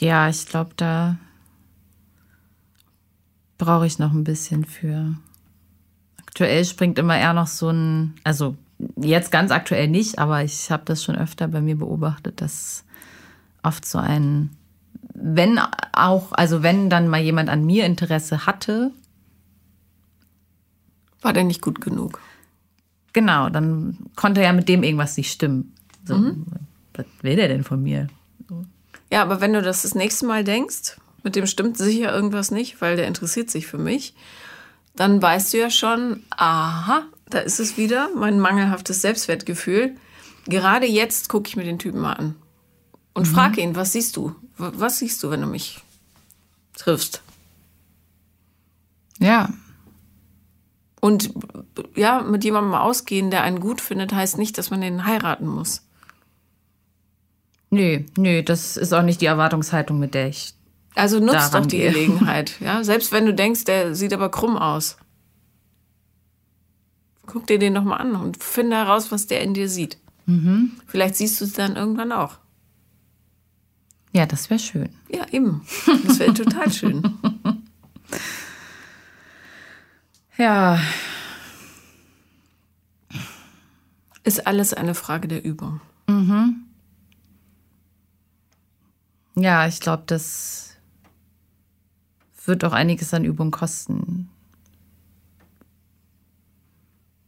Ja, ich glaube, da brauche ich noch ein bisschen für. Aktuell springt immer eher noch so ein, also jetzt ganz aktuell nicht, aber ich habe das schon öfter bei mir beobachtet, dass oft so ein wenn auch, also wenn dann mal jemand an mir Interesse hatte. War der nicht gut genug? Genau, dann konnte ja mit dem irgendwas nicht stimmen. So, mhm. Was will der denn von mir? Ja, aber wenn du das das nächste Mal denkst, mit dem stimmt sicher irgendwas nicht, weil der interessiert sich für mich, dann weißt du ja schon, aha, da ist es wieder, mein mangelhaftes Selbstwertgefühl. Gerade jetzt gucke ich mir den Typen mal an und mhm. frage ihn, was siehst du? Was siehst du, wenn du mich triffst? Ja. Und ja, mit jemandem ausgehen, der einen gut findet, heißt nicht, dass man den heiraten muss. Nö, nö, das ist auch nicht die Erwartungshaltung, mit der ich. Also nutzt doch die gehe. Gelegenheit, ja. Selbst wenn du denkst, der sieht aber krumm aus. Guck dir den doch mal an und finde heraus, was der in dir sieht. Mhm. Vielleicht siehst du es dann irgendwann auch. Ja, das wäre schön. Ja, eben. Das wäre total schön. Ja. Ist alles eine Frage der Übung. Mhm. Ja, ich glaube, das wird auch einiges an Übung kosten.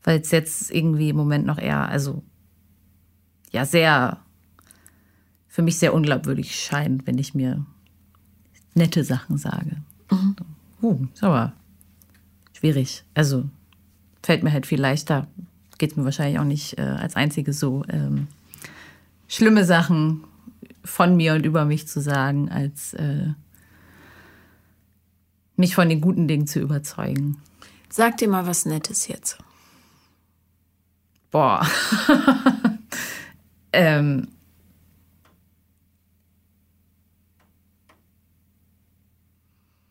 Weil es jetzt irgendwie im Moment noch eher, also ja, sehr für mich sehr unglaubwürdig scheint, wenn ich mir nette Sachen sage. Mhm. Uh, ist aber schwierig. Also fällt mir halt viel leichter. Geht es mir wahrscheinlich auch nicht äh, als Einzige so, ähm, schlimme Sachen von mir und über mich zu sagen, als äh, mich von den guten Dingen zu überzeugen. Sag dir mal was Nettes jetzt. Boah. ähm,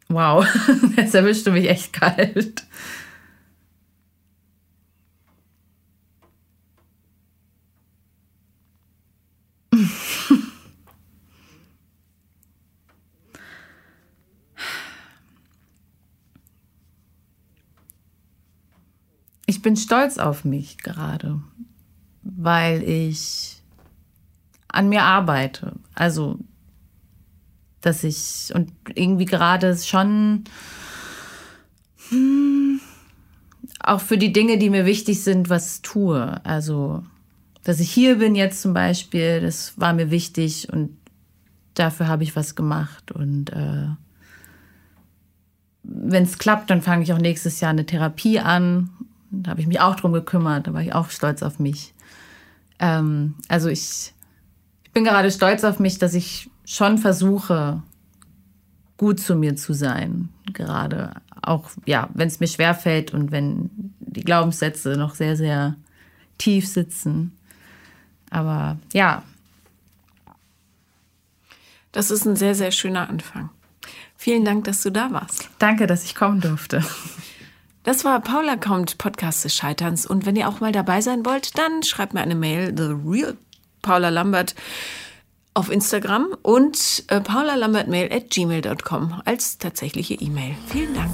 Wow, jetzt erwischst du mich echt kalt. Bin stolz auf mich gerade, weil ich an mir arbeite. Also dass ich und irgendwie gerade schon hm, auch für die Dinge, die mir wichtig sind, was tue. Also, dass ich hier bin jetzt zum Beispiel, das war mir wichtig und dafür habe ich was gemacht. Und äh, wenn es klappt, dann fange ich auch nächstes Jahr eine Therapie an. Da habe ich mich auch drum gekümmert, da war ich auch stolz auf mich. Ähm, also ich, ich bin gerade stolz auf mich, dass ich schon versuche, gut zu mir zu sein. Gerade auch, ja, wenn es mir schwerfällt und wenn die Glaubenssätze noch sehr, sehr tief sitzen. Aber ja. Das ist ein sehr, sehr schöner Anfang. Vielen Dank, dass du da warst. Danke, dass ich kommen durfte. Das war Paula kommt, Podcast des Scheiterns. Und wenn ihr auch mal dabei sein wollt, dann schreibt mir eine Mail, The Real Paula Lambert auf Instagram und äh, paulalambertmail at gmail.com als tatsächliche E-Mail. Vielen Dank.